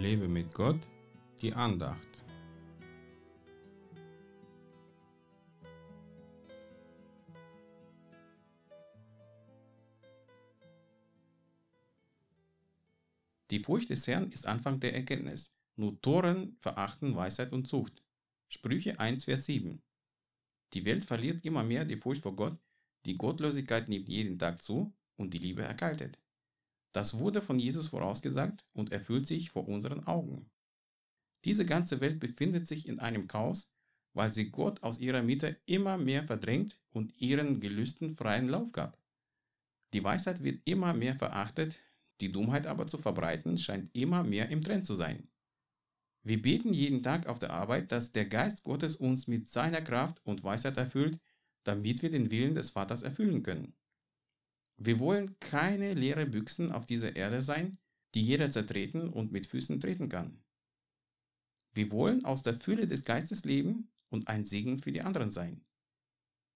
Lebe mit Gott, die Andacht. Die Furcht des Herrn ist Anfang der Erkenntnis. Nur Toren verachten Weisheit und Zucht. Sprüche 1, Vers 7. Die Welt verliert immer mehr die Furcht vor Gott, die Gottlosigkeit nimmt jeden Tag zu und die Liebe erkaltet. Das wurde von Jesus vorausgesagt und erfüllt sich vor unseren Augen. Diese ganze Welt befindet sich in einem Chaos, weil sie Gott aus ihrer Mitte immer mehr verdrängt und ihren Gelüsten freien Lauf gab. Die Weisheit wird immer mehr verachtet, die Dummheit aber zu verbreiten scheint immer mehr im Trend zu sein. Wir beten jeden Tag auf der Arbeit, dass der Geist Gottes uns mit seiner Kraft und Weisheit erfüllt, damit wir den Willen des Vaters erfüllen können. Wir wollen keine leere Büchsen auf dieser Erde sein, die jeder zertreten und mit Füßen treten kann. Wir wollen aus der Fülle des Geistes leben und ein Segen für die anderen sein.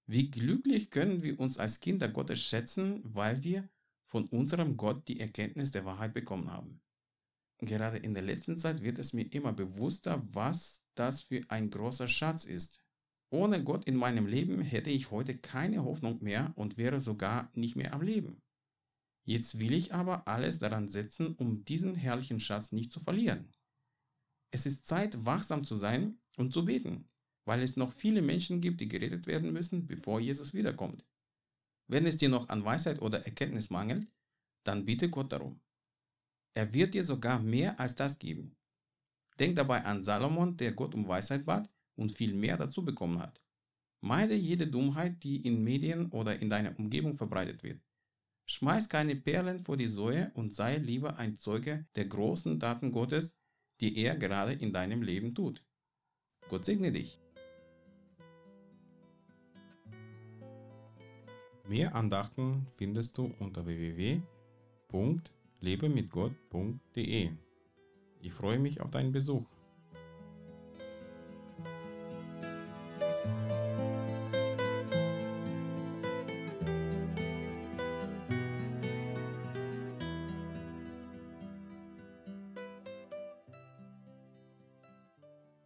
Wie glücklich können wir uns als Kinder Gottes schätzen, weil wir von unserem Gott die Erkenntnis der Wahrheit bekommen haben. Gerade in der letzten Zeit wird es mir immer bewusster, was das für ein großer Schatz ist. Ohne Gott in meinem Leben hätte ich heute keine Hoffnung mehr und wäre sogar nicht mehr am Leben. Jetzt will ich aber alles daran setzen, um diesen herrlichen Schatz nicht zu verlieren. Es ist Zeit, wachsam zu sein und zu beten, weil es noch viele Menschen gibt, die gerettet werden müssen, bevor Jesus wiederkommt. Wenn es dir noch an Weisheit oder Erkenntnis mangelt, dann bitte Gott darum. Er wird dir sogar mehr als das geben. Denk dabei an Salomon, der Gott um Weisheit bat und viel mehr dazu bekommen hat. Meide jede Dummheit, die in Medien oder in deiner Umgebung verbreitet wird. Schmeiß keine Perlen vor die Säue und sei lieber ein Zeuge der großen Daten Gottes, die er gerade in deinem Leben tut. Gott segne dich. Mehr Andachten findest du unter www.lebemitgott.de. Ich freue mich auf deinen Besuch.